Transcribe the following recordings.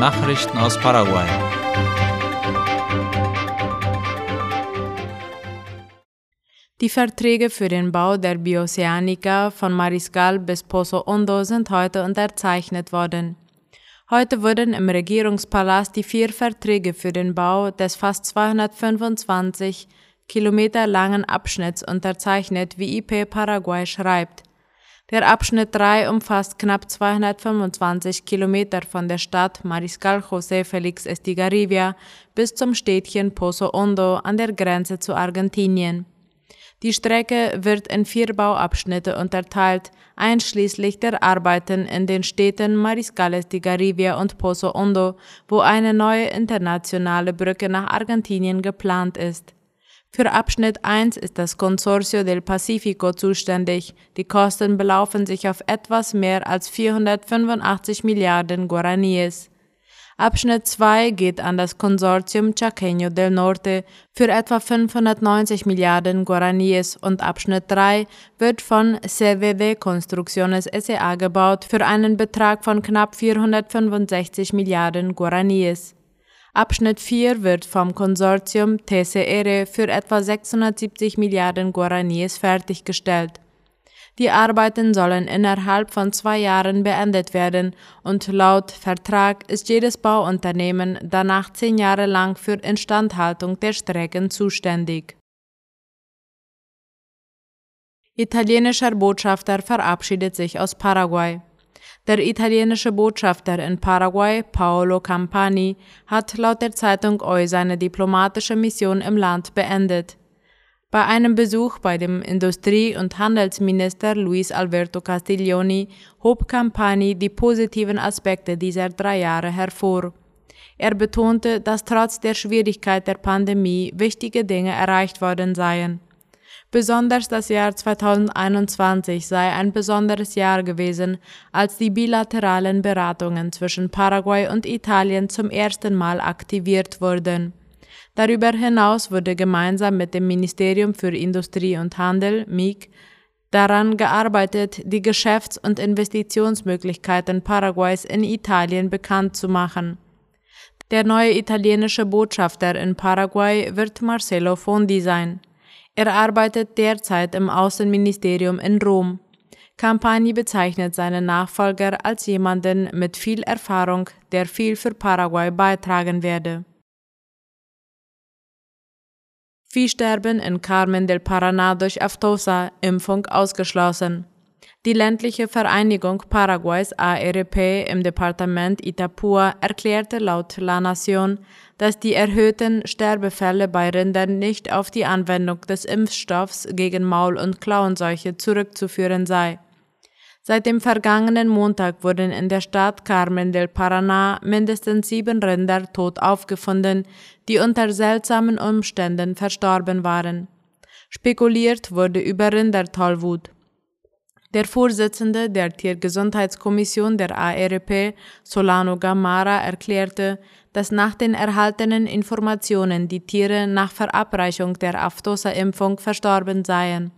Nachrichten aus Paraguay. Die Verträge für den Bau der Bioceanica von Mariscal bis Pozo Hondo sind heute unterzeichnet worden. Heute wurden im Regierungspalast die vier Verträge für den Bau des fast 225 Kilometer langen Abschnitts unterzeichnet, wie IP Paraguay schreibt. Der Abschnitt 3 umfasst knapp 225 Kilometer von der Stadt Mariscal José Felix Estigarribia bis zum Städtchen Pozo Hondo an der Grenze zu Argentinien. Die Strecke wird in vier Bauabschnitte unterteilt, einschließlich der Arbeiten in den Städten Mariscales de Garivia und Pozo Hondo, wo eine neue internationale Brücke nach Argentinien geplant ist. Für Abschnitt 1 ist das Consorcio del Pacífico zuständig. Die Kosten belaufen sich auf etwas mehr als 485 Milliarden Guaraníes. Abschnitt 2 geht an das Konsortium Chaqueño del Norte für etwa 590 Milliarden Guaraníes und Abschnitt 3 wird von CWW Construcciones SA gebaut für einen Betrag von knapp 465 Milliarden Guaraníes. Abschnitt 4 wird vom Konsortium TCR für etwa 670 Milliarden Guaraníes fertiggestellt. Die Arbeiten sollen innerhalb von zwei Jahren beendet werden und laut Vertrag ist jedes Bauunternehmen danach zehn Jahre lang für Instandhaltung der Strecken zuständig. Italienischer Botschafter verabschiedet sich aus Paraguay. Der italienische Botschafter in Paraguay, Paolo Campani, hat laut der Zeitung OI seine diplomatische Mission im Land beendet. Bei einem Besuch bei dem Industrie- und Handelsminister Luis Alberto Castiglioni hob Campani die positiven Aspekte dieser drei Jahre hervor. Er betonte, dass trotz der Schwierigkeit der Pandemie wichtige Dinge erreicht worden seien. Besonders das Jahr 2021 sei ein besonderes Jahr gewesen, als die bilateralen Beratungen zwischen Paraguay und Italien zum ersten Mal aktiviert wurden. Darüber hinaus wurde gemeinsam mit dem Ministerium für Industrie und Handel, MIG, daran gearbeitet, die Geschäfts- und Investitionsmöglichkeiten Paraguays in Italien bekannt zu machen. Der neue italienische Botschafter in Paraguay wird Marcelo Fondi sein. Er arbeitet derzeit im Außenministerium in Rom. Campani bezeichnet seinen Nachfolger als jemanden mit viel Erfahrung, der viel für Paraguay beitragen werde. Viehsterben in Carmen del Paraná durch Aftosa, Impfung ausgeschlossen. Die ländliche Vereinigung Paraguays ARP im Departement Itapúa erklärte laut La Nación, dass die erhöhten Sterbefälle bei Rindern nicht auf die Anwendung des Impfstoffs gegen Maul- und Klauenseuche zurückzuführen sei. Seit dem vergangenen Montag wurden in der Stadt Carmen del Paraná mindestens sieben Rinder tot aufgefunden, die unter seltsamen Umständen verstorben waren. Spekuliert wurde über Rindertollwut. Der Vorsitzende der Tiergesundheitskommission der ARP, Solano Gamara, erklärte, dass nach den erhaltenen Informationen die Tiere nach Verabreichung der Aftosa-Impfung verstorben seien.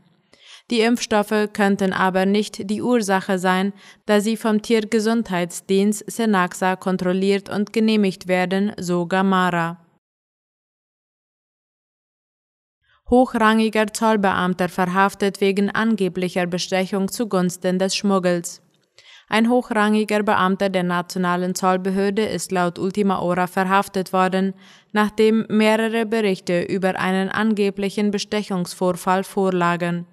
Die Impfstoffe könnten aber nicht die Ursache sein, da sie vom Tiergesundheitsdienst Senaxa kontrolliert und genehmigt werden, so Gamara. Hochrangiger Zollbeamter verhaftet wegen angeblicher Bestechung zugunsten des Schmuggels. Ein hochrangiger Beamter der nationalen Zollbehörde ist laut Ultima Ora verhaftet worden, nachdem mehrere Berichte über einen angeblichen Bestechungsvorfall vorlagen.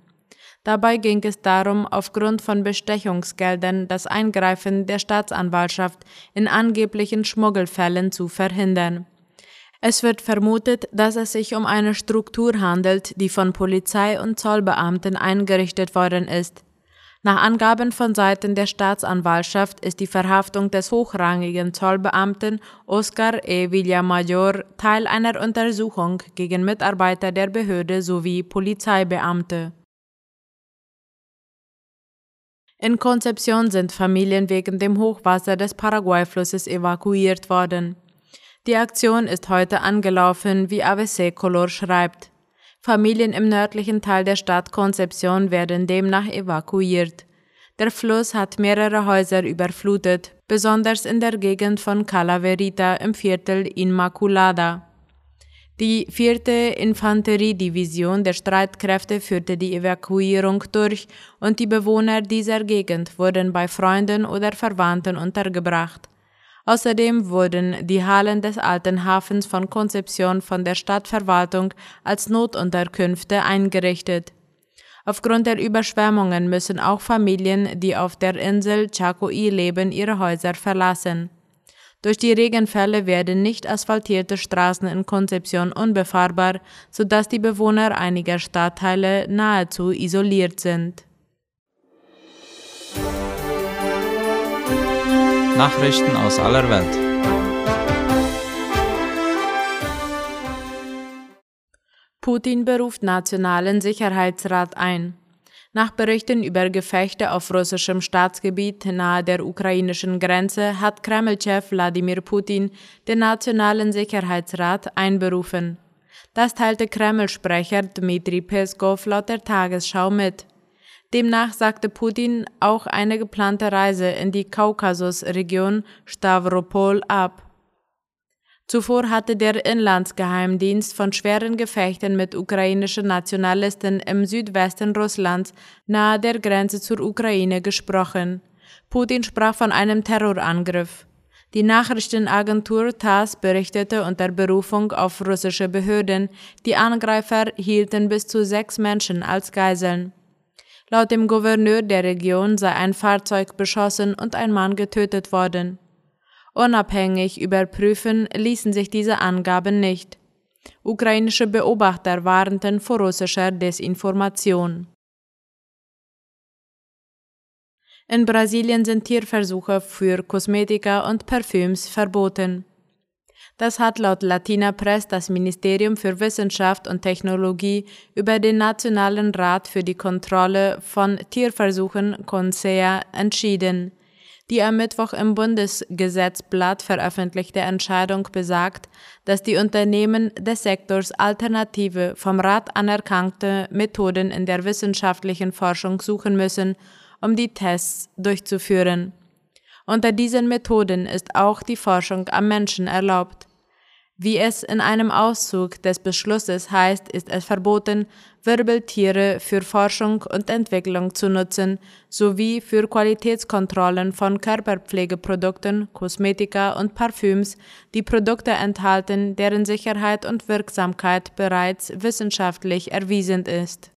Dabei ging es darum, aufgrund von Bestechungsgeldern das Eingreifen der Staatsanwaltschaft in angeblichen Schmuggelfällen zu verhindern. Es wird vermutet, dass es sich um eine Struktur handelt, die von Polizei und Zollbeamten eingerichtet worden ist. Nach Angaben von Seiten der Staatsanwaltschaft ist die Verhaftung des hochrangigen Zollbeamten Oscar E. Villamayor Teil einer Untersuchung gegen Mitarbeiter der Behörde sowie Polizeibeamte. In Konzeption sind Familien wegen dem Hochwasser des Paraguay-Flusses evakuiert worden. Die Aktion ist heute angelaufen, wie AVC Color schreibt. Familien im nördlichen Teil der Stadt Concepción werden demnach evakuiert. Der Fluss hat mehrere Häuser überflutet, besonders in der Gegend von Calaverita im Viertel Inmaculada. Die vierte Infanteriedivision der Streitkräfte führte die Evakuierung durch und die Bewohner dieser Gegend wurden bei Freunden oder Verwandten untergebracht. Außerdem wurden die Hallen des alten Hafens von Konzeption von der Stadtverwaltung als Notunterkünfte eingerichtet. Aufgrund der Überschwemmungen müssen auch Familien, die auf der Insel Chaco'i leben, ihre Häuser verlassen. Durch die Regenfälle werden nicht asphaltierte Straßen in Konzeption unbefahrbar, sodass die Bewohner einiger Stadtteile nahezu isoliert sind. Nachrichten aus aller Welt. Putin beruft Nationalen Sicherheitsrat ein. Nach Berichten über Gefechte auf russischem Staatsgebiet nahe der ukrainischen Grenze hat Kreml-Chef Wladimir Putin den Nationalen Sicherheitsrat einberufen. Das teilte Kreml-Sprecher Dmitri Peskov laut der Tagesschau mit. Demnach sagte Putin auch eine geplante Reise in die Kaukasusregion Stavropol ab. Zuvor hatte der Inlandsgeheimdienst von schweren Gefechten mit ukrainischen Nationalisten im Südwesten Russlands nahe der Grenze zur Ukraine gesprochen. Putin sprach von einem Terrorangriff. Die Nachrichtenagentur TASS berichtete unter Berufung auf russische Behörden, die Angreifer hielten bis zu sechs Menschen als Geiseln. Laut dem Gouverneur der Region sei ein Fahrzeug beschossen und ein Mann getötet worden. Unabhängig überprüfen ließen sich diese Angaben nicht. Ukrainische Beobachter warnten vor russischer Desinformation. In Brasilien sind Tierversuche für Kosmetika und Parfüms verboten. Das hat laut Latina Press das Ministerium für Wissenschaft und Technologie über den Nationalen Rat für die Kontrolle von Tierversuchen CONSEA entschieden. Die am Mittwoch im Bundesgesetzblatt veröffentlichte Entscheidung besagt, dass die Unternehmen des Sektors alternative, vom Rat anerkannte Methoden in der wissenschaftlichen Forschung suchen müssen, um die Tests durchzuführen. Unter diesen Methoden ist auch die Forschung am Menschen erlaubt. Wie es in einem Auszug des Beschlusses heißt, ist es verboten, Wirbeltiere für Forschung und Entwicklung zu nutzen, sowie für Qualitätskontrollen von Körperpflegeprodukten, Kosmetika und Parfüms, die Produkte enthalten, deren Sicherheit und Wirksamkeit bereits wissenschaftlich erwiesen ist.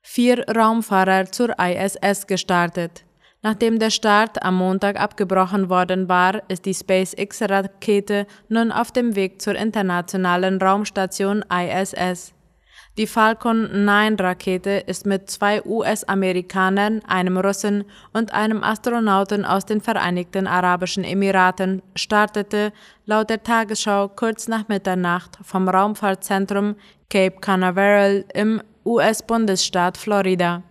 Vier Raumfahrer zur ISS gestartet. Nachdem der Start am Montag abgebrochen worden war, ist die SpaceX-Rakete nun auf dem Weg zur internationalen Raumstation ISS. Die Falcon 9-Rakete ist mit zwei US-Amerikanern, einem Russen und einem Astronauten aus den Vereinigten Arabischen Emiraten startete laut der Tagesschau kurz nach Mitternacht vom Raumfahrtzentrum Cape Canaveral im US-Bundesstaat Florida.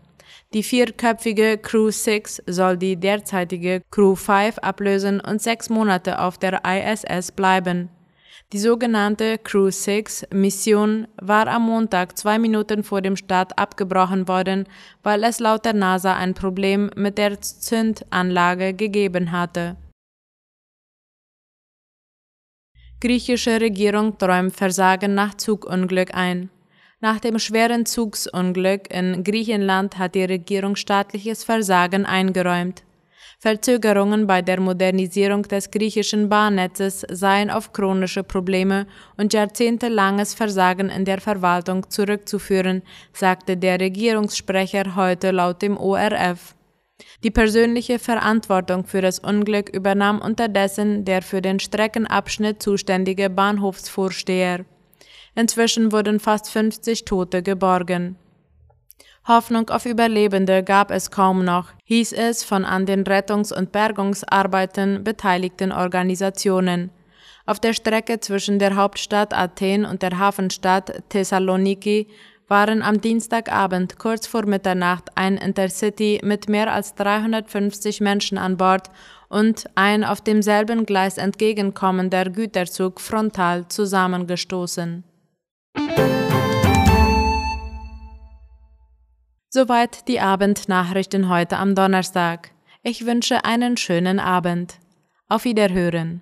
Die vierköpfige Crew 6 soll die derzeitige Crew 5 ablösen und sechs Monate auf der ISS bleiben. Die sogenannte Crew 6 Mission war am Montag zwei Minuten vor dem Start abgebrochen worden, weil es laut der NASA ein Problem mit der Zündanlage gegeben hatte. Griechische Regierung träumt Versagen nach Zugunglück ein. Nach dem schweren Zugsunglück in Griechenland hat die Regierung staatliches Versagen eingeräumt. Verzögerungen bei der Modernisierung des griechischen Bahnnetzes seien auf chronische Probleme und jahrzehntelanges Versagen in der Verwaltung zurückzuführen, sagte der Regierungssprecher heute laut dem ORF. Die persönliche Verantwortung für das Unglück übernahm unterdessen der für den Streckenabschnitt zuständige Bahnhofsvorsteher. Inzwischen wurden fast 50 Tote geborgen. Hoffnung auf Überlebende gab es kaum noch, hieß es von an den Rettungs- und Bergungsarbeiten beteiligten Organisationen. Auf der Strecke zwischen der Hauptstadt Athen und der Hafenstadt Thessaloniki waren am Dienstagabend kurz vor Mitternacht ein Intercity mit mehr als 350 Menschen an Bord und ein auf demselben Gleis entgegenkommender Güterzug frontal zusammengestoßen. Soweit die Abendnachrichten heute am Donnerstag. Ich wünsche einen schönen Abend. Auf Wiederhören.